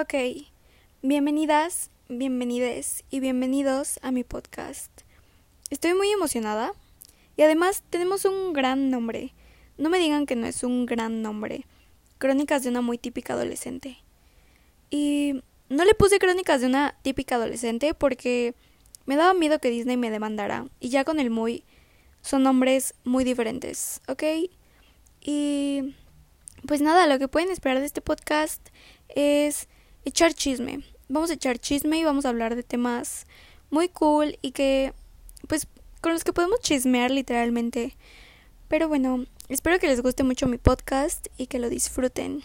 Ok, bienvenidas, bienvenides y bienvenidos a mi podcast. Estoy muy emocionada y además tenemos un gran nombre. No me digan que no es un gran nombre. Crónicas de una muy típica adolescente. Y no le puse crónicas de una típica adolescente porque me daba miedo que Disney me demandara. Y ya con el muy son nombres muy diferentes, ¿ok? Y pues nada, lo que pueden esperar de este podcast es echar chisme. Vamos a echar chisme y vamos a hablar de temas muy cool y que pues con los que podemos chismear literalmente. Pero bueno, espero que les guste mucho mi podcast y que lo disfruten.